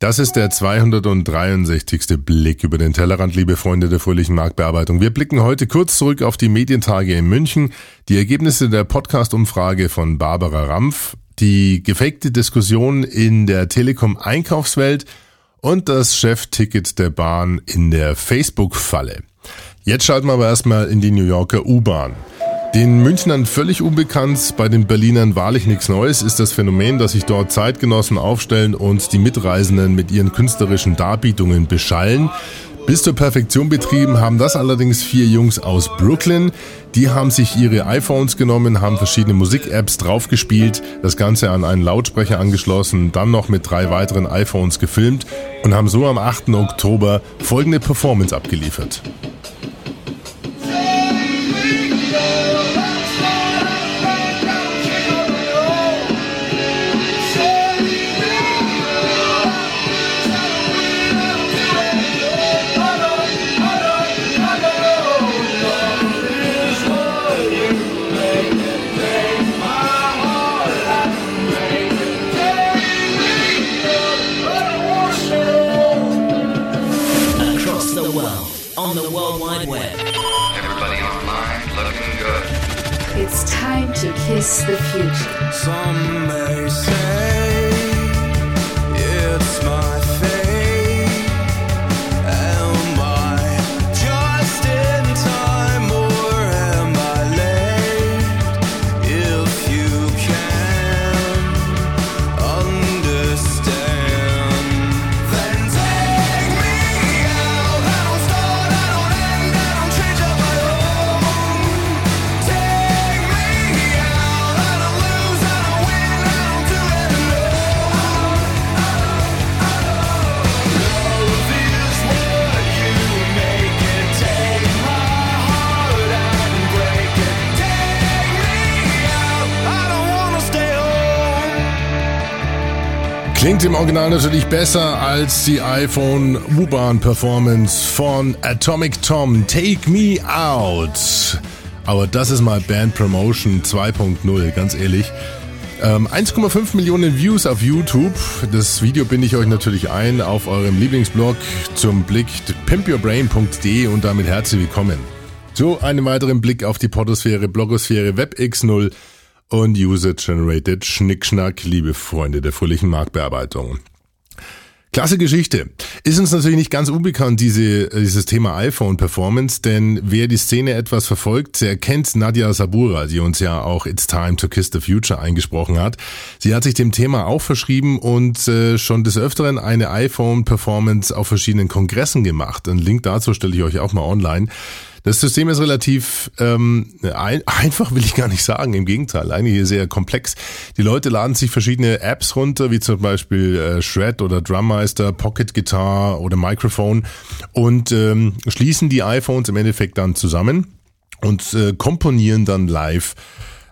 Das ist der 263. Blick über den Tellerrand, liebe Freunde der fröhlichen Marktbearbeitung. Wir blicken heute kurz zurück auf die Medientage in München, die Ergebnisse der Podcast-Umfrage von Barbara Rampf, die gefakte Diskussion in der Telekom-Einkaufswelt und das Chefticket der Bahn in der Facebook-Falle. Jetzt schalten wir aber erstmal in die New Yorker U-Bahn. Den Münchnern völlig unbekannt, bei den Berlinern wahrlich nichts Neues, ist das Phänomen, dass sich dort Zeitgenossen aufstellen und die Mitreisenden mit ihren künstlerischen Darbietungen beschallen. Bis zur Perfektion betrieben haben das allerdings vier Jungs aus Brooklyn. Die haben sich ihre iPhones genommen, haben verschiedene Musik-Apps draufgespielt, das Ganze an einen Lautsprecher angeschlossen, dann noch mit drei weiteren iPhones gefilmt und haben so am 8. Oktober folgende Performance abgeliefert. Klingt im Original natürlich besser als die iPhone U-Bahn Performance von Atomic Tom. Take Me Out. Aber das ist mal Band Promotion 2.0, ganz ehrlich. Ähm, 1,5 Millionen Views auf YouTube. Das Video binde ich euch natürlich ein auf eurem Lieblingsblog zum Blick pimpyourbrain.de und damit herzlich willkommen. So, einen weiteren Blick auf die Podosphäre, Blogosphäre, WebX0 und User-Generated Schnickschnack, liebe Freunde der fröhlichen Marktbearbeitung. Klasse Geschichte. Ist uns natürlich nicht ganz unbekannt, diese, dieses Thema iPhone Performance, denn wer die Szene etwas verfolgt, der kennt Nadia Sabura, die uns ja auch It's Time to Kiss the Future eingesprochen hat. Sie hat sich dem Thema auch verschrieben und äh, schon des Öfteren eine iPhone Performance auf verschiedenen Kongressen gemacht. Ein Link dazu stelle ich euch auch mal online. Das System ist relativ ähm, ein, einfach, will ich gar nicht sagen. Im Gegenteil, eigentlich sehr komplex. Die Leute laden sich verschiedene Apps runter, wie zum Beispiel äh, Shred oder Drummeister, Pocket Guitar oder Microphone und ähm, schließen die iPhones im Endeffekt dann zusammen und äh, komponieren dann live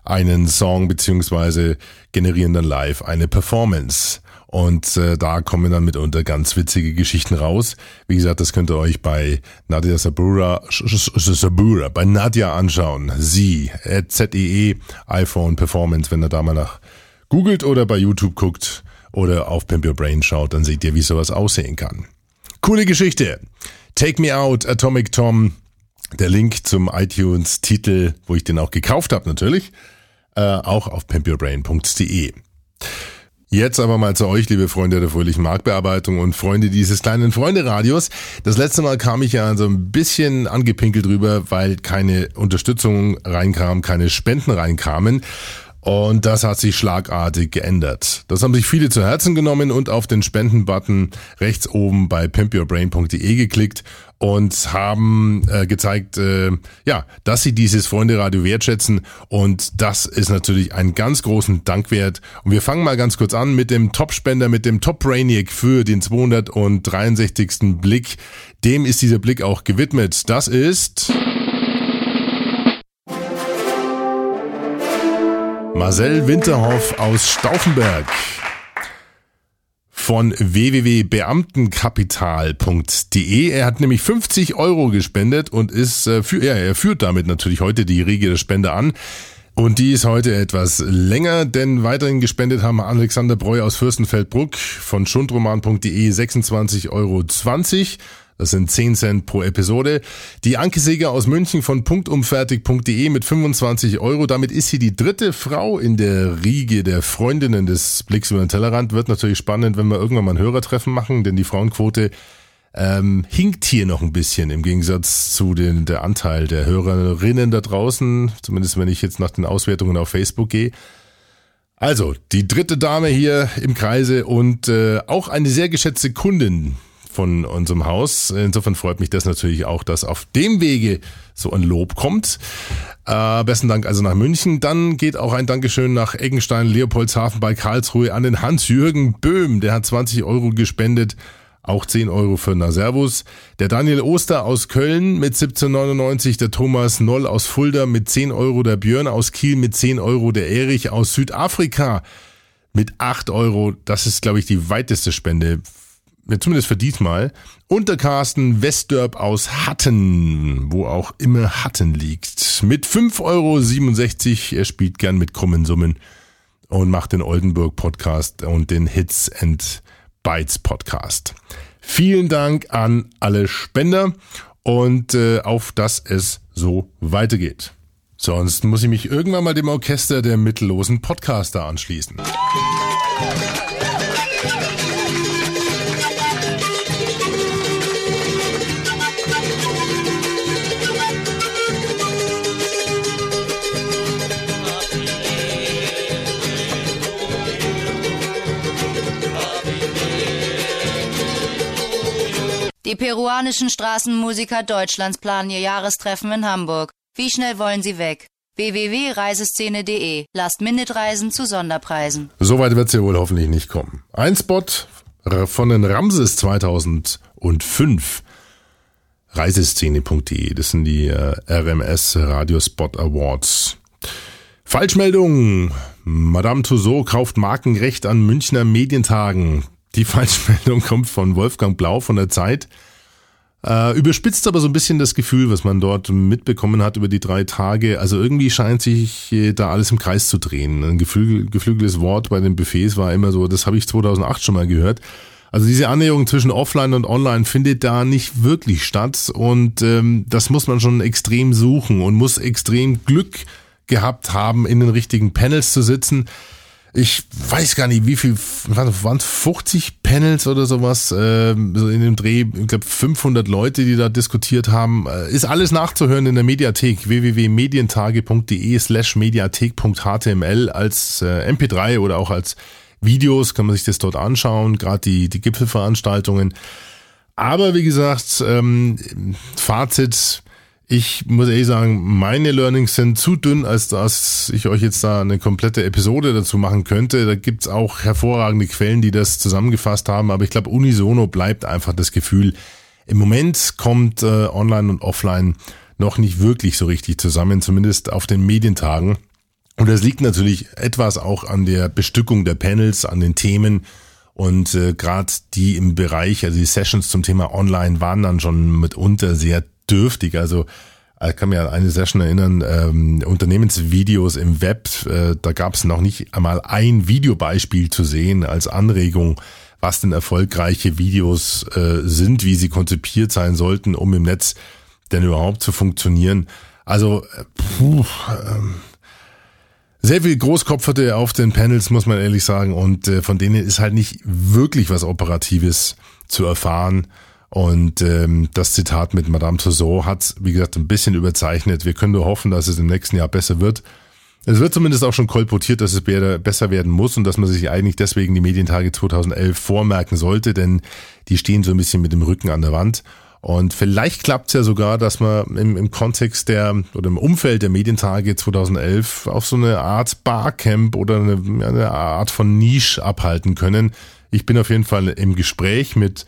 einen Song beziehungsweise generieren dann live eine Performance. Und äh, da kommen dann mitunter ganz witzige Geschichten raus. Wie gesagt, das könnt ihr euch bei Nadia Sabura, Sabura bei Nadia anschauen. Sie, ZEE, e, iPhone Performance, wenn ihr da mal nach googelt oder bei YouTube guckt oder auf Pimp Your Brain schaut, dann seht ihr, wie sowas aussehen kann. Coole Geschichte. Take Me Out, Atomic Tom. Der Link zum iTunes-Titel, wo ich den auch gekauft habe natürlich, äh, auch auf pimpyourbrain.de. Jetzt aber mal zu euch, liebe Freunde der fröhlichen Marktbearbeitung und Freunde dieses kleinen Freunde-Radios. Das letzte Mal kam ich ja so ein bisschen angepinkelt drüber, weil keine Unterstützung reinkam, keine Spenden reinkamen. Und das hat sich schlagartig geändert. Das haben sich viele zu Herzen genommen und auf den Spenden-Button rechts oben bei pimpyourbrain.de geklickt und haben äh, gezeigt, äh, ja, dass sie dieses Freunde-Radio wertschätzen und das ist natürlich einen ganz großen Dank wert. Und wir fangen mal ganz kurz an mit dem Top-Spender, mit dem Top-Brainiac für den 263. Blick. Dem ist dieser Blick auch gewidmet. Das ist... Marcel Winterhoff aus Stauffenberg von www.beamtenkapital.de. Er hat nämlich 50 Euro gespendet und ist äh, für, ja, er führt damit natürlich heute die Riege der Spende an. Und die ist heute etwas länger, denn weiterhin gespendet haben Alexander Breu aus Fürstenfeldbruck von schundroman.de 26,20 Euro. Das sind 10 Cent pro Episode. Die Anke Seger aus München von punktumfertig.de mit 25 Euro. Damit ist sie die dritte Frau in der Riege der Freundinnen des Blicks über den Tellerrand. Wird natürlich spannend, wenn wir irgendwann mal ein Hörertreffen machen, denn die Frauenquote ähm, hinkt hier noch ein bisschen im Gegensatz zu den, der Anteil der Hörerinnen da draußen, zumindest wenn ich jetzt nach den Auswertungen auf Facebook gehe. Also, die dritte Dame hier im Kreise und äh, auch eine sehr geschätzte Kundin von unserem Haus. Insofern freut mich das natürlich auch, dass auf dem Wege so ein Lob kommt. Äh, besten Dank also nach München. Dann geht auch ein Dankeschön nach Eggenstein, Leopoldshafen bei Karlsruhe an den Hans-Jürgen Böhm. Der hat 20 Euro gespendet auch 10 Euro für Naservus. Der Daniel Oster aus Köln mit 17,99. Der Thomas Noll aus Fulda mit 10 Euro. Der Björn aus Kiel mit 10 Euro. Der Erich aus Südafrika mit 8 Euro. Das ist, glaube ich, die weiteste Spende. Zumindest für diesmal. Und der Carsten Westdörp aus Hatten, wo auch immer Hatten liegt. Mit 5,67 Euro. Er spielt gern mit krummen Summen und macht den Oldenburg Podcast und den Hits and Bytes Podcast. Vielen Dank an alle Spender und äh, auf dass es so weitergeht. Sonst muss ich mich irgendwann mal dem Orchester der mittellosen Podcaster anschließen. Die peruanischen Straßenmusiker Deutschlands planen ihr Jahrestreffen in Hamburg. Wie schnell wollen sie weg? www.reiseszene.de Last-Minute-Reisen zu Sonderpreisen. Soweit wird es ja wohl hoffentlich nicht kommen. Ein Spot von den Ramses 2005. Reiseszene.de, das sind die äh, RMS Radiospot Awards. Falschmeldung. Madame Tussauds kauft Markenrecht an Münchner Medientagen. Die Falschmeldung kommt von Wolfgang Blau von der Zeit. Äh, überspitzt aber so ein bisschen das Gefühl, was man dort mitbekommen hat über die drei Tage. Also irgendwie scheint sich da alles im Kreis zu drehen. Ein geflügel, geflügeltes Wort bei den Buffets war immer so, das habe ich 2008 schon mal gehört. Also diese Annäherung zwischen Offline und Online findet da nicht wirklich statt und ähm, das muss man schon extrem suchen und muss extrem Glück gehabt haben, in den richtigen Panels zu sitzen ich weiß gar nicht, wie viel, waren es 50 Panels oder sowas, äh, so in dem Dreh, ich glaube 500 Leute, die da diskutiert haben. Äh, ist alles nachzuhören in der Mediathek, www.medientage.de slash mediathek.html als äh, MP3 oder auch als Videos kann man sich das dort anschauen, gerade die, die Gipfelveranstaltungen. Aber wie gesagt, ähm, Fazit, ich muss ehrlich sagen, meine Learnings sind zu dünn, als dass ich euch jetzt da eine komplette Episode dazu machen könnte. Da gibt's auch hervorragende Quellen, die das zusammengefasst haben, aber ich glaube, unisono bleibt einfach das Gefühl, im Moment kommt äh, Online und Offline noch nicht wirklich so richtig zusammen, zumindest auf den Medientagen. Und das liegt natürlich etwas auch an der Bestückung der Panels, an den Themen. Und äh, gerade die im Bereich, also die Sessions zum Thema Online waren dann schon mitunter sehr dürftig. Also ich kann mich an eine Session erinnern, ähm, Unternehmensvideos im Web, äh, da gab es noch nicht einmal ein Videobeispiel zu sehen als Anregung, was denn erfolgreiche Videos äh, sind, wie sie konzipiert sein sollten, um im Netz denn überhaupt zu funktionieren. Also, äh, puh, ähm, sehr viel Großkopferte auf den Panels, muss man ehrlich sagen, und äh, von denen ist halt nicht wirklich was Operatives zu erfahren. Und ähm, das Zitat mit Madame Tussauds hat wie gesagt, ein bisschen überzeichnet. Wir können nur hoffen, dass es im nächsten Jahr besser wird. Es wird zumindest auch schon kolportiert, dass es besser werden muss und dass man sich eigentlich deswegen die Medientage 2011 vormerken sollte, denn die stehen so ein bisschen mit dem Rücken an der Wand. Und vielleicht klappt es ja sogar, dass man im, im Kontext der oder im Umfeld der Medientage 2011 auf so eine Art Barcamp oder eine, eine Art von Niche abhalten können. Ich bin auf jeden Fall im Gespräch mit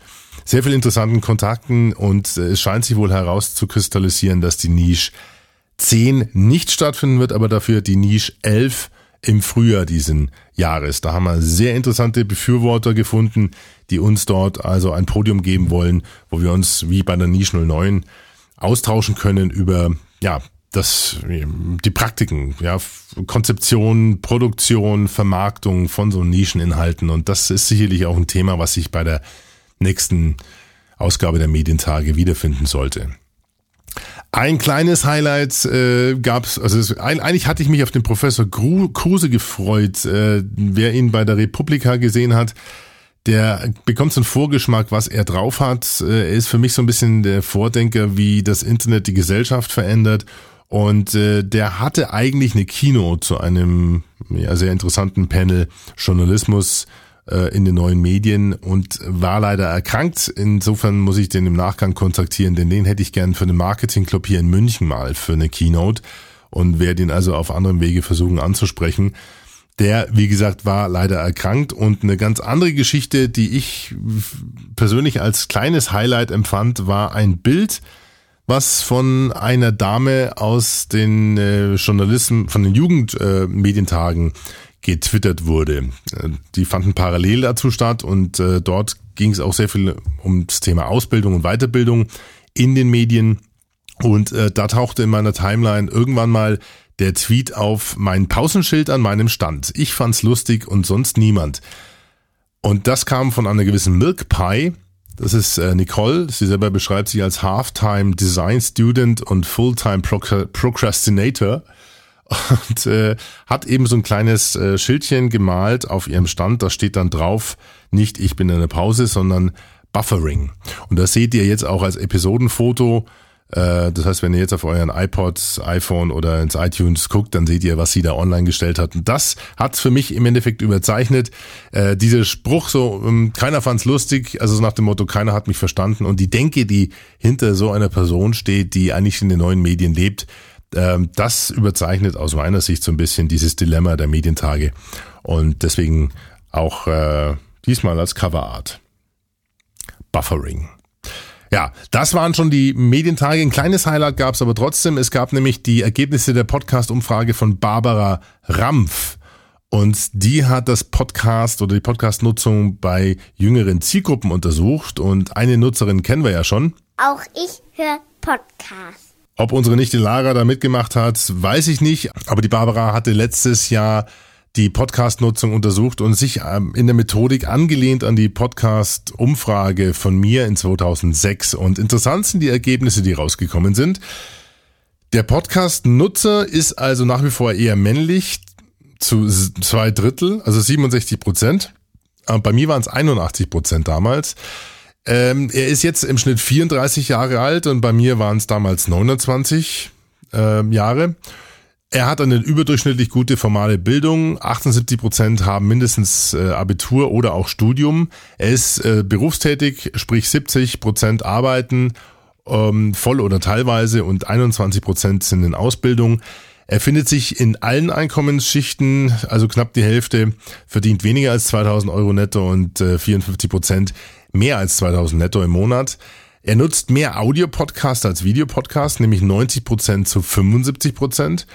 sehr viel interessanten Kontakten und äh, es scheint sich wohl herauszukristallisieren, dass die Nische 10 nicht stattfinden wird, aber dafür die Nische 11 im Frühjahr diesen Jahres. Da haben wir sehr interessante Befürworter gefunden, die uns dort also ein Podium geben wollen, wo wir uns wie bei der Nische 09 austauschen können über ja, das, die Praktiken, ja, Konzeption, Produktion, Vermarktung von so Nischeninhalten. Und das ist sicherlich auch ein Thema, was sich bei der nächsten Ausgabe der Medientage wiederfinden sollte. Ein kleines Highlight äh, gab es, also es, eigentlich hatte ich mich auf den Professor Gru, Kruse gefreut. Äh, wer ihn bei der Republika gesehen hat, der bekommt so einen Vorgeschmack, was er drauf hat. Äh, er ist für mich so ein bisschen der Vordenker, wie das Internet die Gesellschaft verändert. Und äh, der hatte eigentlich eine Kino zu einem ja, sehr interessanten Panel Journalismus äh, in den neuen Medien und war leider erkrankt. Insofern muss ich den im Nachgang kontaktieren, denn den hätte ich gern für den Marketingclub hier in München mal für eine Keynote und werde ihn also auf anderem Wege versuchen anzusprechen. Der, wie gesagt, war leider erkrankt und eine ganz andere Geschichte, die ich persönlich als kleines Highlight empfand, war ein Bild, was von einer Dame aus den äh, Journalisten, von den Jugendmedientagen äh, getwittert wurde. Äh, die fanden parallel dazu statt und äh, dort ging es auch sehr viel um das Thema Ausbildung und Weiterbildung in den Medien. Und äh, da tauchte in meiner Timeline irgendwann mal der Tweet auf mein Pausenschild an meinem Stand. Ich fand's lustig und sonst niemand. Und das kam von einer gewissen Milk Pie. Das ist Nicole. Sie selber beschreibt sich als Halftime Design Student und Fulltime Procrastinator und äh, hat eben so ein kleines äh, Schildchen gemalt auf ihrem Stand. Da steht dann drauf, nicht ich bin in der Pause, sondern Buffering. Und das seht ihr jetzt auch als Episodenfoto. Äh, das heißt, wenn ihr jetzt auf euren iPod, iPhone oder ins iTunes guckt, dann seht ihr, was sie da online gestellt hat. Und das hat für mich im Endeffekt überzeichnet. Äh, dieser Spruch so, ähm, keiner fand's lustig, also nach dem Motto, keiner hat mich verstanden. Und die Denke, die hinter so einer Person steht, die eigentlich in den neuen Medien lebt, das überzeichnet aus meiner Sicht so ein bisschen dieses Dilemma der Medientage und deswegen auch äh, diesmal als Coverart. Buffering. Ja, das waren schon die Medientage. Ein kleines Highlight gab es aber trotzdem. Es gab nämlich die Ergebnisse der Podcast-Umfrage von Barbara Rampf. Und die hat das Podcast oder die Podcast-Nutzung bei jüngeren Zielgruppen untersucht. Und eine Nutzerin kennen wir ja schon. Auch ich höre Podcast. Ob unsere Nichte Lara da mitgemacht hat, weiß ich nicht. Aber die Barbara hatte letztes Jahr die Podcast-Nutzung untersucht und sich ähm, in der Methodik angelehnt an die Podcast-Umfrage von mir in 2006. Und interessant sind die Ergebnisse, die rausgekommen sind. Der Podcast-Nutzer ist also nach wie vor eher männlich zu zwei Drittel, also 67 Prozent. Bei mir waren es 81 Prozent damals. Ähm, er ist jetzt im Schnitt 34 Jahre alt und bei mir waren es damals 29 äh, Jahre. Er hat eine überdurchschnittlich gute formale Bildung. 78 Prozent haben mindestens äh, Abitur oder auch Studium. Er ist äh, berufstätig, sprich 70 Prozent arbeiten ähm, voll oder teilweise und 21 Prozent sind in Ausbildung. Er findet sich in allen Einkommensschichten, also knapp die Hälfte verdient weniger als 2000 Euro netto und äh, 54 Prozent mehr als 2000 netto im Monat. Er nutzt mehr Audio-Podcast als Videopodcast, nämlich 90 Prozent zu 75%. Prozent.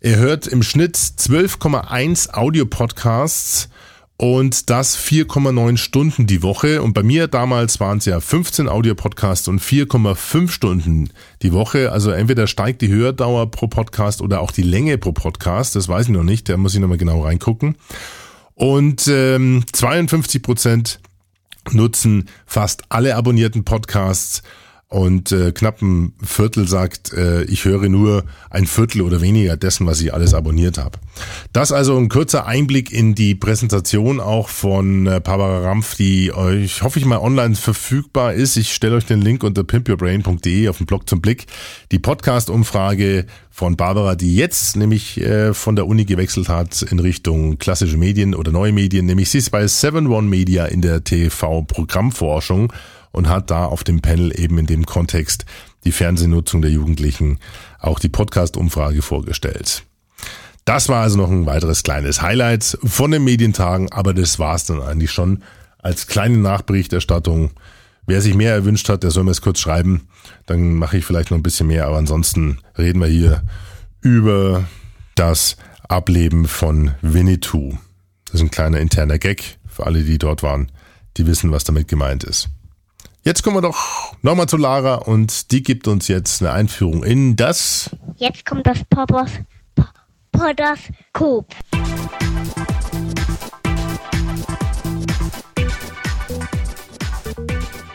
Er hört im Schnitt 12,1 Audio-Podcasts und das 4,9 Stunden die Woche. Und bei mir damals waren es ja 15 Audio-Podcasts und 4,5 Stunden die Woche. Also entweder steigt die Hördauer pro Podcast oder auch die Länge pro Podcast. Das weiß ich noch nicht, da muss ich nochmal genau reingucken. Und ähm, 52 Prozent nutzen fast alle abonnierten Podcasts und äh, knapp ein Viertel sagt, äh, ich höre nur ein Viertel oder weniger dessen, was ich alles abonniert habe. Das also ein kurzer Einblick in die Präsentation auch von äh, Barbara Rampf, die euch, hoffe ich mal, online verfügbar ist. Ich stelle euch den Link unter pimpyourbrain.de auf dem Blog zum Blick. Die Podcast-Umfrage von Barbara, die jetzt nämlich äh, von der Uni gewechselt hat in Richtung klassische Medien oder neue Medien, nämlich sie ist bei 7 One Media in der TV-Programmforschung und hat da auf dem Panel eben in dem Kontext die Fernsehnutzung der Jugendlichen auch die Podcast-Umfrage vorgestellt. Das war also noch ein weiteres kleines Highlight von den Medientagen, aber das war es dann eigentlich schon als kleine Nachberichterstattung. Wer sich mehr erwünscht hat, der soll mir es kurz schreiben. Dann mache ich vielleicht noch ein bisschen mehr, aber ansonsten reden wir hier über das Ableben von Winnetou. Das ist ein kleiner interner Gag für alle, die dort waren. Die wissen, was damit gemeint ist. Jetzt kommen wir doch nochmal zu Lara und die gibt uns jetzt eine Einführung in das. Jetzt kommt das Po- Podoskop.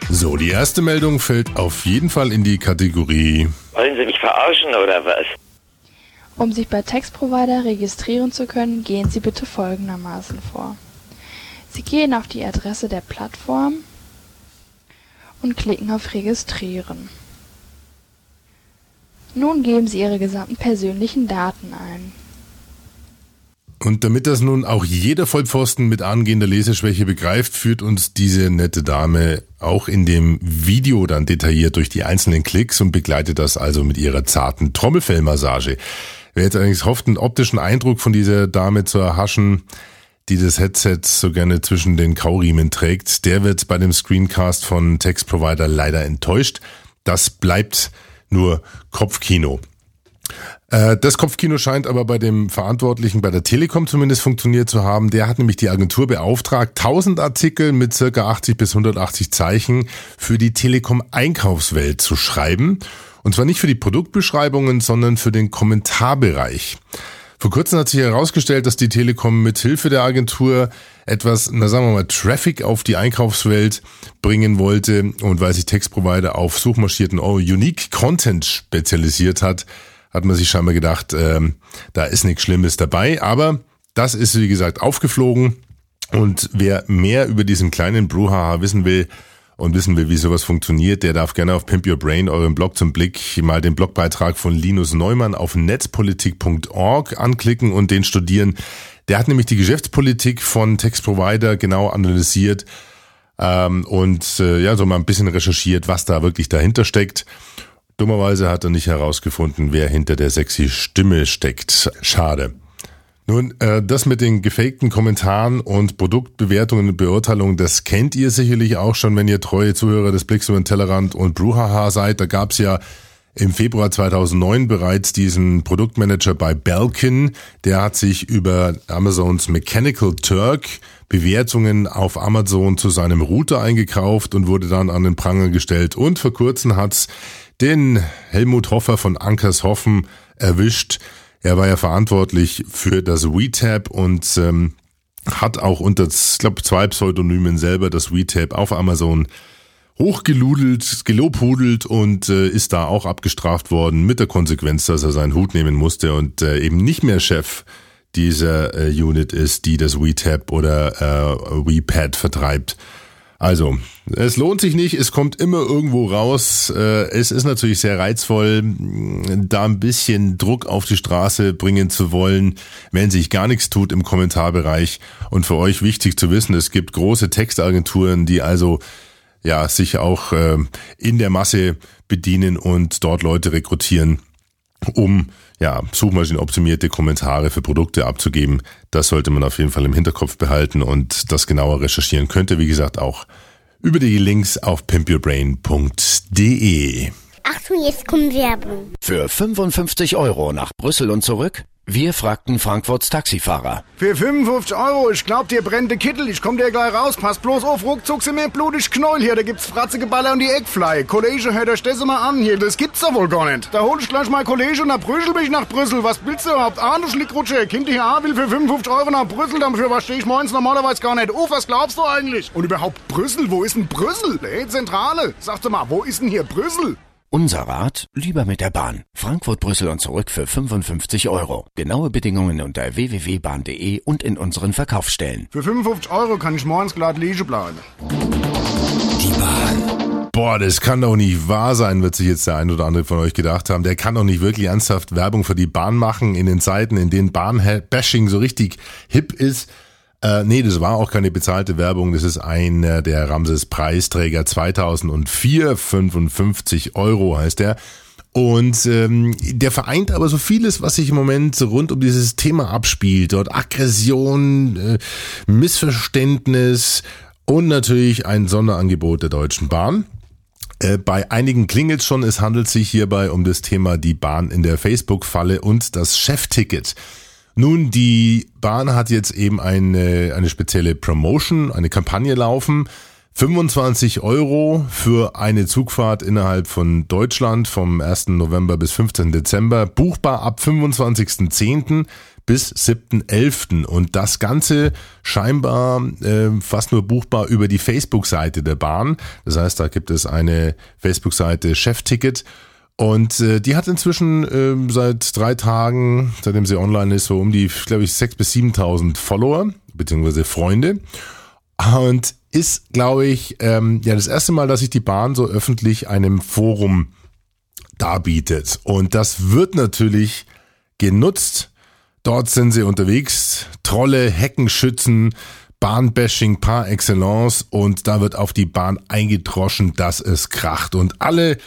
So, die erste Meldung fällt auf jeden Fall in die Kategorie. Wollen Sie mich verarschen oder was? Um sich bei Textprovider registrieren zu können, gehen Sie bitte folgendermaßen vor. Sie gehen auf die Adresse der Plattform und klicken auf Registrieren. Nun geben Sie Ihre gesamten persönlichen Daten ein. Und damit das nun auch jeder Vollpfosten mit angehender Leseschwäche begreift, führt uns diese nette Dame auch in dem Video dann detailliert durch die einzelnen Klicks und begleitet das also mit ihrer zarten Trommelfellmassage. Wer jetzt allerdings hofft, einen optischen Eindruck von dieser Dame zu erhaschen, die das Headset so gerne zwischen den Kauriemen trägt, der wird bei dem Screencast von Text Provider leider enttäuscht. Das bleibt nur Kopfkino. Äh, Das Kopfkino scheint aber bei dem Verantwortlichen bei der Telekom zumindest funktioniert zu haben. Der hat nämlich die Agentur beauftragt, 1000 Artikel mit circa 80 bis 180 Zeichen für die Telekom Einkaufswelt zu schreiben. Und zwar nicht für die Produktbeschreibungen, sondern für den Kommentarbereich. Vor kurzem hat sich herausgestellt, dass die Telekom mit Hilfe der Agentur etwas, na sagen wir mal, Traffic auf die Einkaufswelt bringen wollte und weil sich Textprovider auf suchmarschierten Unique Content spezialisiert hat, hat man sich scheinbar gedacht, ähm, da ist nichts Schlimmes dabei. Aber das ist, wie gesagt, aufgeflogen. Und wer mehr über diesen kleinen Brouhaha wissen will und wissen will, wie sowas funktioniert, der darf gerne auf Pimp Your Brain, euren Blog zum Blick, mal den Blogbeitrag von Linus Neumann auf netzpolitik.org anklicken und den studieren. Der hat nämlich die Geschäftspolitik von Textprovider genau analysiert ähm, und äh, ja, so mal ein bisschen recherchiert, was da wirklich dahinter steckt. Dummerweise hat er nicht herausgefunden, wer hinter der sexy Stimme steckt. Schade. Nun, äh, das mit den gefakten Kommentaren und Produktbewertungen und Beurteilungen, das kennt ihr sicherlich auch schon, wenn ihr treue Zuhörer des Blicks über den Tellerrand und Bruhaha seid. Da gab's ja im Februar 2009 bereits diesen Produktmanager bei Belkin. Der hat sich über Amazons Mechanical Turk Bewertungen auf Amazon zu seinem Router eingekauft und wurde dann an den Pranger gestellt. Und vor kurzem hat's den Helmut Hoffer von Ankershoffen erwischt. Er war ja verantwortlich für das WeTab und ähm, hat auch unter, ich glaube, zwei Pseudonymen selber das WeTab auf Amazon hochgeludelt, gelobhudelt und äh, ist da auch abgestraft worden mit der Konsequenz, dass er seinen Hut nehmen musste und äh, eben nicht mehr Chef dieser äh, Unit ist, die das WeTab oder äh, WePad vertreibt. Also, es lohnt sich nicht, es kommt immer irgendwo raus. Äh, Es ist natürlich sehr reizvoll, da ein bisschen Druck auf die Straße bringen zu wollen, wenn sich gar nichts tut im Kommentarbereich. Und für euch wichtig zu wissen, es gibt große Textagenturen, die also ja sich auch äh, in der Masse bedienen und dort Leute rekrutieren, um ja, suchmaschinenoptimierte Kommentare für Produkte abzugeben. Das sollte man auf jeden Fall im Hinterkopf behalten und das genauer recherchieren könnte, wie gesagt, auch über die Links auf pimpyourbrain.de. Achtung, jetzt kommt Werbung. Für 55 Euro nach Brüssel und zurück? Wir fragten Frankfurts Taxifahrer. Für 55 Euro, ich glaub, dir brennt der Kittel. Ich komm dir gleich raus. Pass bloß auf, ruckzuck sind mir blutig Knäuel hier. Da gibt's fratzige Baller und die Eckfly. Kollege, hör das stesse mal an hier. Das gibt's doch wohl gar nicht. Da hol ich gleich mal Kollege und dann prügel mich nach Brüssel. Was willst du überhaupt? Ah, du Schlickrutsche. Kind hier A will für 55 Euro nach Brüssel. Dafür was ich morgens normalerweise gar nicht auf. Was glaubst du eigentlich? Und überhaupt Brüssel? Wo ist denn Brüssel? Hey, Zentrale. Sag doch mal, wo ist denn hier Brüssel? Unser Rat, lieber mit der Bahn. Frankfurt, Brüssel und zurück für 55 Euro. Genaue Bedingungen unter www.bahn.de und in unseren Verkaufsstellen. Für 55 Euro kann ich morgens glatt liegen bleiben. Die Bahn. Boah, das kann doch nicht wahr sein, wird sich jetzt der ein oder andere von euch gedacht haben. Der kann doch nicht wirklich ernsthaft Werbung für die Bahn machen in den Zeiten, in denen Bahnbashing so richtig hip ist. Äh, nee, das war auch keine bezahlte Werbung. Das ist einer der Ramses Preisträger 2004. 55 Euro heißt er. Und ähm, der vereint aber so vieles, was sich im Moment rund um dieses Thema abspielt. Dort Aggression, äh, Missverständnis und natürlich ein Sonderangebot der Deutschen Bahn. Äh, Bei einigen klingelt schon, es handelt sich hierbei um das Thema die Bahn in der Facebook-Falle und das Chefticket. Nun, die Bahn hat jetzt eben eine, eine spezielle Promotion, eine Kampagne laufen 25 Euro für eine Zugfahrt innerhalb von Deutschland vom 1. November bis 15. Dezember, buchbar ab 25.10. bis 7.11. Und das Ganze scheinbar äh, fast nur buchbar über die Facebook-Seite der Bahn. Das heißt, da gibt es eine Facebook-Seite Chefticket. Und äh, die hat inzwischen äh, seit drei Tagen, seitdem sie online ist, so um die, glaube ich, 6.000 bis 7.000 Follower, beziehungsweise Freunde. Und ist, glaube ich, ähm, ja das erste Mal, dass sich die Bahn so öffentlich einem Forum darbietet. Und das wird natürlich genutzt. Dort sind sie unterwegs. Trolle, Heckenschützen, Bahnbashing par excellence. Und da wird auf die Bahn eingedroschen, dass es kracht. Und alle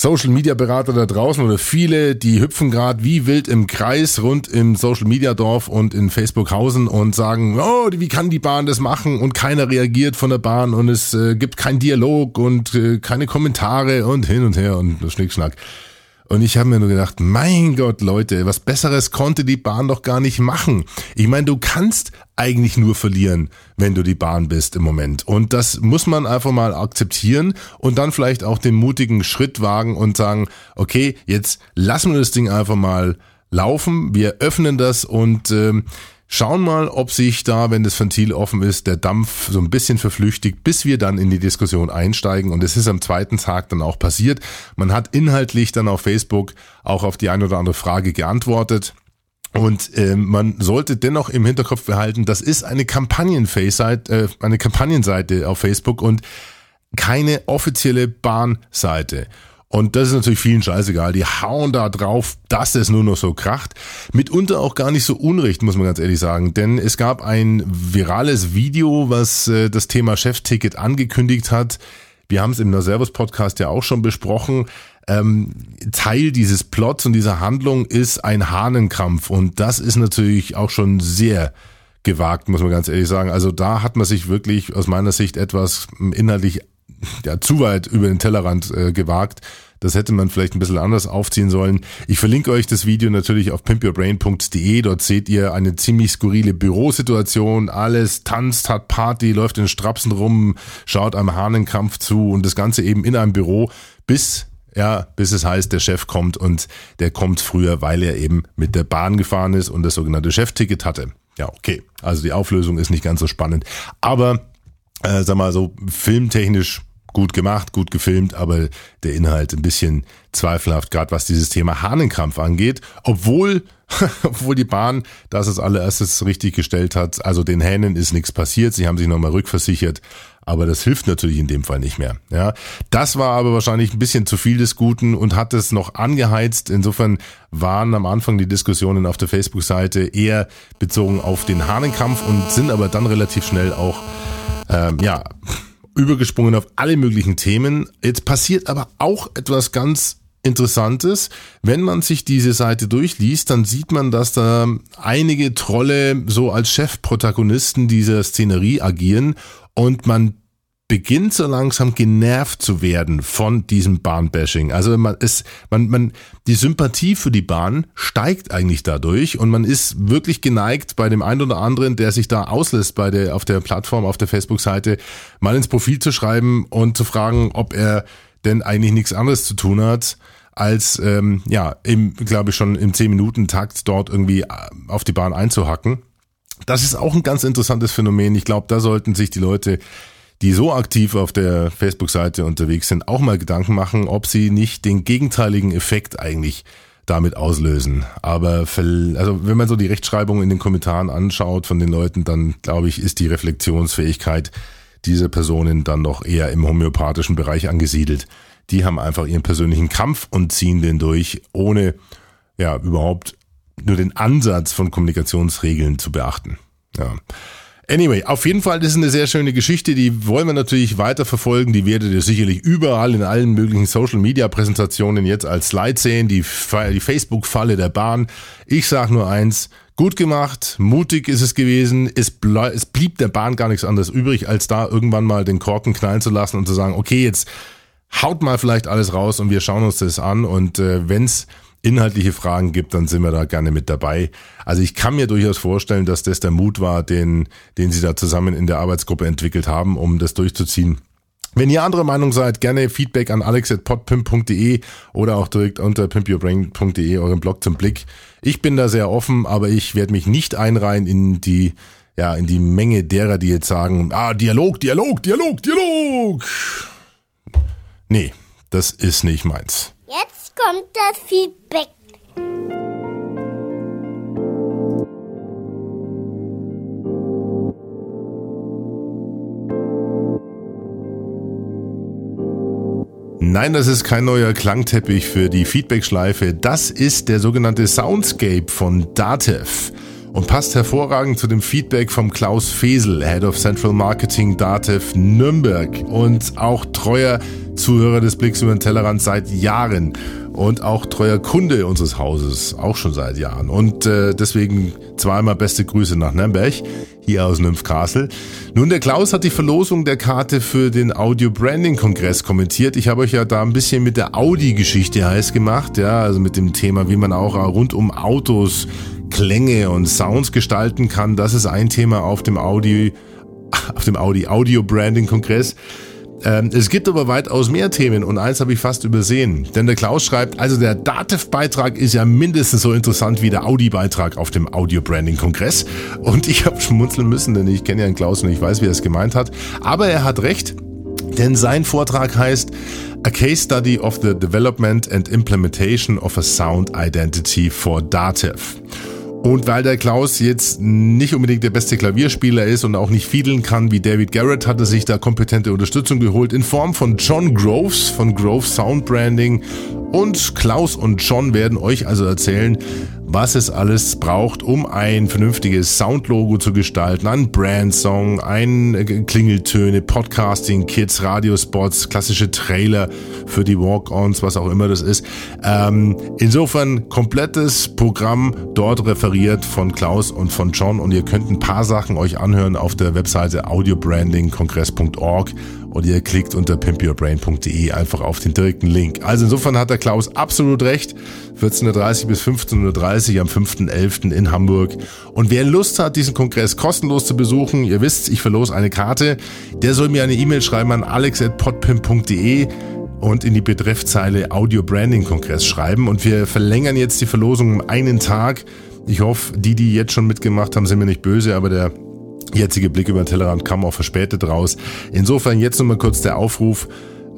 Social Media Berater da draußen oder viele, die hüpfen gerade wie wild im Kreis rund im Social Media Dorf und in Facebook Hausen und sagen, oh, wie kann die Bahn das machen und keiner reagiert von der Bahn und es äh, gibt keinen Dialog und äh, keine Kommentare und hin und her und Schnickschnack. Und ich habe mir nur gedacht, mein Gott, Leute, was Besseres konnte die Bahn doch gar nicht machen. Ich meine, du kannst eigentlich nur verlieren, wenn du die Bahn bist im Moment. Und das muss man einfach mal akzeptieren und dann vielleicht auch den mutigen Schritt wagen und sagen, okay, jetzt lassen wir das Ding einfach mal laufen, wir öffnen das und ähm, Schauen mal, ob sich da, wenn das Ventil offen ist, der Dampf so ein bisschen verflüchtigt, bis wir dann in die Diskussion einsteigen. Und es ist am zweiten Tag dann auch passiert. Man hat inhaltlich dann auf Facebook auch auf die eine oder andere Frage geantwortet. Und äh, man sollte dennoch im Hinterkopf behalten, das ist eine Kampagnenface-Seite, äh, eine Kampagnenseite auf Facebook und keine offizielle Bahnseite. Und das ist natürlich vielen scheißegal. Die hauen da drauf, dass es nur noch so kracht. Mitunter auch gar nicht so unrecht, muss man ganz ehrlich sagen. Denn es gab ein virales Video, was äh, das Thema Chefticket angekündigt hat. Wir haben es im Servus Podcast ja auch schon besprochen. Ähm, Teil dieses Plots und dieser Handlung ist ein Hahnenkampf. Und das ist natürlich auch schon sehr gewagt, muss man ganz ehrlich sagen. Also da hat man sich wirklich aus meiner Sicht etwas inhaltlich ja, zu weit über den Tellerrand äh, gewagt. Das hätte man vielleicht ein bisschen anders aufziehen sollen. Ich verlinke euch das Video natürlich auf pimpyourbrain.de. Dort seht ihr eine ziemlich skurrile Bürosituation. Alles tanzt, hat Party, läuft in Strapsen rum, schaut einem Hahnenkampf zu und das Ganze eben in einem Büro, bis ja, bis es heißt, der Chef kommt und der kommt früher, weil er eben mit der Bahn gefahren ist und das sogenannte Chefticket hatte. Ja, okay. Also die Auflösung ist nicht ganz so spannend. Aber, äh, sag mal so, filmtechnisch gut gemacht, gut gefilmt, aber der Inhalt ein bisschen zweifelhaft, gerade was dieses Thema Hahnenkampf angeht, obwohl obwohl die Bahn das als allererstes richtig gestellt hat. Also den Hähnen ist nichts passiert, sie haben sich nochmal rückversichert, aber das hilft natürlich in dem Fall nicht mehr. Ja, das war aber wahrscheinlich ein bisschen zu viel des Guten und hat es noch angeheizt. Insofern waren am Anfang die Diskussionen auf der Facebook-Seite eher bezogen auf den Hahnenkampf und sind aber dann relativ schnell auch ähm, ja übergesprungen auf alle möglichen Themen. Jetzt passiert aber auch etwas ganz Interessantes. Wenn man sich diese Seite durchliest, dann sieht man, dass da einige Trolle so als Chefprotagonisten dieser Szenerie agieren und man beginnt so langsam genervt zu werden von diesem Bahnbashing. Also man ist, man, man, die Sympathie für die Bahn steigt eigentlich dadurch und man ist wirklich geneigt bei dem einen oder anderen, der sich da auslässt bei der, auf der Plattform, auf der Facebook-Seite, mal ins Profil zu schreiben und zu fragen, ob er denn eigentlich nichts anderes zu tun hat, als ähm, ja, im, glaube ich, schon im 10-Minuten-Takt dort irgendwie äh, auf die Bahn einzuhacken. Das ist auch ein ganz interessantes Phänomen. Ich glaube, da sollten sich die Leute die so aktiv auf der Facebook-Seite unterwegs sind, auch mal Gedanken machen, ob sie nicht den gegenteiligen Effekt eigentlich damit auslösen. Aber also wenn man so die Rechtschreibung in den Kommentaren anschaut von den Leuten, dann glaube ich, ist die Reflexionsfähigkeit dieser Personen dann noch eher im homöopathischen Bereich angesiedelt. Die haben einfach ihren persönlichen Kampf und ziehen den durch, ohne ja überhaupt nur den Ansatz von Kommunikationsregeln zu beachten. Ja. Anyway, auf jeden Fall, ist eine sehr schöne Geschichte, die wollen wir natürlich weiter verfolgen. Die werdet ihr sicherlich überall in allen möglichen Social Media Präsentationen jetzt als Slide sehen, die, die Facebook-Falle der Bahn. Ich sag nur eins, gut gemacht, mutig ist es gewesen, es, es blieb der Bahn gar nichts anderes übrig, als da irgendwann mal den Korken knallen zu lassen und zu sagen, okay, jetzt haut mal vielleicht alles raus und wir schauen uns das an und äh, wenn's inhaltliche Fragen gibt, dann sind wir da gerne mit dabei. Also ich kann mir durchaus vorstellen, dass das der Mut war, den, den Sie da zusammen in der Arbeitsgruppe entwickelt haben, um das durchzuziehen. Wenn ihr andere Meinung seid, gerne Feedback an alex.podpimp.de oder auch direkt unter pimpyourbrain.de, euren Blog zum Blick. Ich bin da sehr offen, aber ich werde mich nicht einreihen in die, ja, in die Menge derer, die jetzt sagen, ah, Dialog, Dialog, Dialog, Dialog. Nee, das ist nicht meins. Jetzt kommt das Feedback. Nein, das ist kein neuer Klangteppich für die Feedbackschleife. Das ist der sogenannte Soundscape von Datev und passt hervorragend zu dem Feedback vom Klaus Fesel, Head of Central Marketing Datev Nürnberg und auch treuer Zuhörer des Blicks über den Tellerrand seit Jahren und auch treuer Kunde unseres Hauses, auch schon seit Jahren. Und äh, deswegen zweimal beste Grüße nach Nürnberg, hier aus Nymphcastle. Nun, der Klaus hat die Verlosung der Karte für den Audio Branding Kongress kommentiert. Ich habe euch ja da ein bisschen mit der Audi-Geschichte heiß gemacht, ja, also mit dem Thema, wie man auch rund um Autos Klänge und Sounds gestalten kann. Das ist ein Thema auf dem Audi, auf dem Audi Audio Branding Kongress. Ähm, es gibt aber weitaus mehr Themen und eins habe ich fast übersehen. Denn der Klaus schreibt, also der Dativ-Beitrag ist ja mindestens so interessant wie der Audi-Beitrag auf dem Audio-Branding-Kongress. Und ich habe schmunzeln müssen, denn ich kenne ja den Klaus und ich weiß, wie er es gemeint hat. Aber er hat recht, denn sein Vortrag heißt A Case Study of the Development and Implementation of a Sound Identity for Dativ. Und weil der Klaus jetzt nicht unbedingt der beste Klavierspieler ist und auch nicht fiedeln kann wie David Garrett, hat er sich da kompetente Unterstützung geholt in Form von John Groves von Grove Sound Branding. Und Klaus und John werden euch also erzählen, was es alles braucht, um ein vernünftiges Soundlogo zu gestalten, ein Brandsong, ein äh, Klingeltöne, Podcasting, Kits, Radiospots, klassische Trailer für die Walk-ons, was auch immer das ist. Ähm, insofern komplettes Programm dort referiert von Klaus und von John und ihr könnt ein paar Sachen euch anhören auf der Webseite audiobrandingkongress.org und ihr klickt unter pimpyourbrain.de einfach auf den direkten Link. Also insofern hat der Klaus absolut recht. 14.30 bis 15.30 am 5.11. in Hamburg. Und wer Lust hat, diesen Kongress kostenlos zu besuchen, ihr wisst, ich verlose eine Karte, der soll mir eine E-Mail schreiben an alex.podpimp.de und in die Betreffzeile Audio Branding Kongress schreiben. Und wir verlängern jetzt die Verlosung um einen Tag. Ich hoffe, die, die jetzt schon mitgemacht haben, sind mir nicht böse, aber der jetzige Blick über den Tellerrand kam auch verspätet raus. Insofern jetzt nochmal kurz der Aufruf.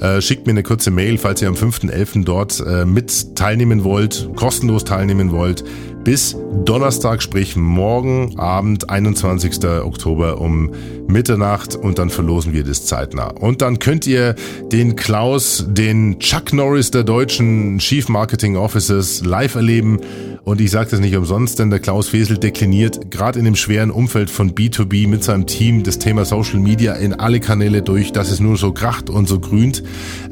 Äh, schickt mir eine kurze Mail, falls ihr am 5.11. dort äh, mit teilnehmen wollt, kostenlos teilnehmen wollt, bis Donnerstag, sprich morgen Abend, 21. Oktober um Mitternacht und dann verlosen wir das zeitnah. Und dann könnt ihr den Klaus, den Chuck Norris der deutschen Chief Marketing Officers live erleben und ich sage das nicht umsonst, denn der Klaus Fesel dekliniert gerade in dem schweren Umfeld von B2B mit seinem Team das Thema Social Media in alle Kanäle durch, dass es nur so kracht und so grünt.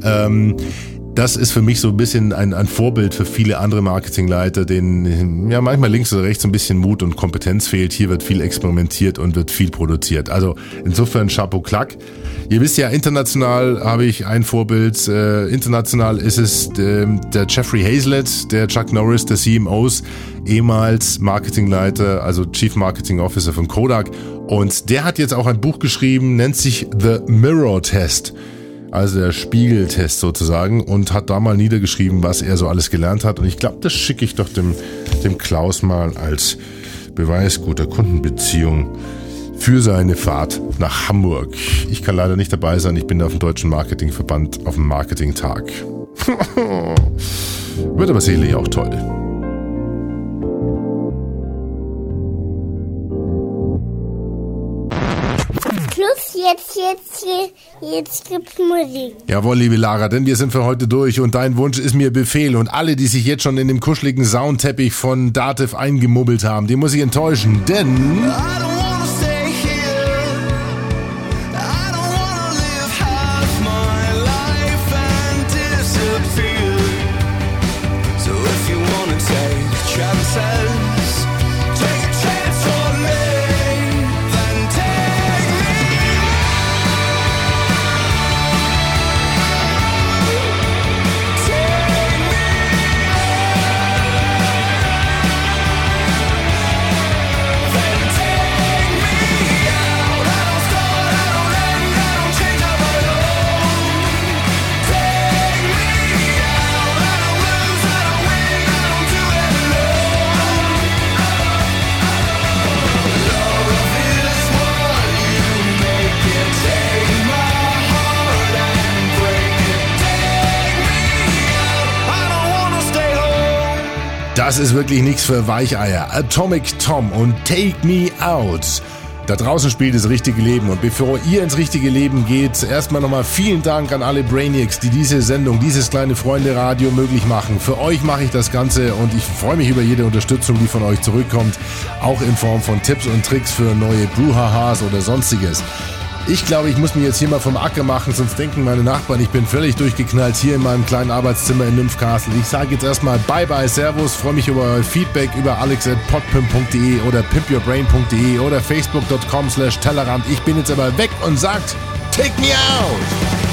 Ähm, das ist für mich so ein bisschen ein, ein Vorbild für viele andere Marketingleiter, denen ja manchmal links oder rechts ein bisschen Mut und Kompetenz fehlt. Hier wird viel experimentiert und wird viel produziert. Also insofern Chapeau Klack. Ihr wisst ja, international habe ich ein Vorbild. Äh, international ist es äh, der Jeffrey Hazlett, der Chuck Norris der CMOs, ehemals Marketingleiter, also Chief Marketing Officer von Kodak. Und der hat jetzt auch ein Buch geschrieben, nennt sich The Mirror Test also der Spiegeltest sozusagen, und hat da mal niedergeschrieben, was er so alles gelernt hat. Und ich glaube, das schicke ich doch dem, dem Klaus mal als Beweis guter Kundenbeziehung für seine Fahrt nach Hamburg. Ich kann leider nicht dabei sein, ich bin auf dem Deutschen Marketingverband auf dem Marketingtag. Wird aber sicherlich auch toll. Jetzt, jetzt, jetzt, jetzt gibt's Musik. Jawohl, liebe Lara, denn wir sind für heute durch und dein Wunsch ist mir Befehl und alle, die sich jetzt schon in dem kuscheligen Soundteppich von Dativ eingemubbelt haben, die muss ich enttäuschen, denn... das ist wirklich nichts für Weicheier. Atomic Tom und Take Me Out. Da draußen spielt das richtige Leben. Und bevor ihr ins richtige Leben geht, erstmal nochmal vielen Dank an alle Brainiacs, die diese Sendung, dieses kleine Freunde-Radio möglich machen. Für euch mache ich das Ganze und ich freue mich über jede Unterstützung, die von euch zurückkommt. Auch in Form von Tipps und Tricks für neue Brouhahas oder sonstiges. Ich glaube, ich muss mich jetzt hier mal vom Acker machen, sonst denken meine Nachbarn, ich bin völlig durchgeknallt hier in meinem kleinen Arbeitszimmer in Nymphcastle. Ich sage jetzt erstmal Bye Bye, Servus, freue mich über euer Feedback über alex.podpimp.de oder pimpyourbrain.de oder facebook.com slash Tellerrand. Ich bin jetzt aber weg und sagt, take me out!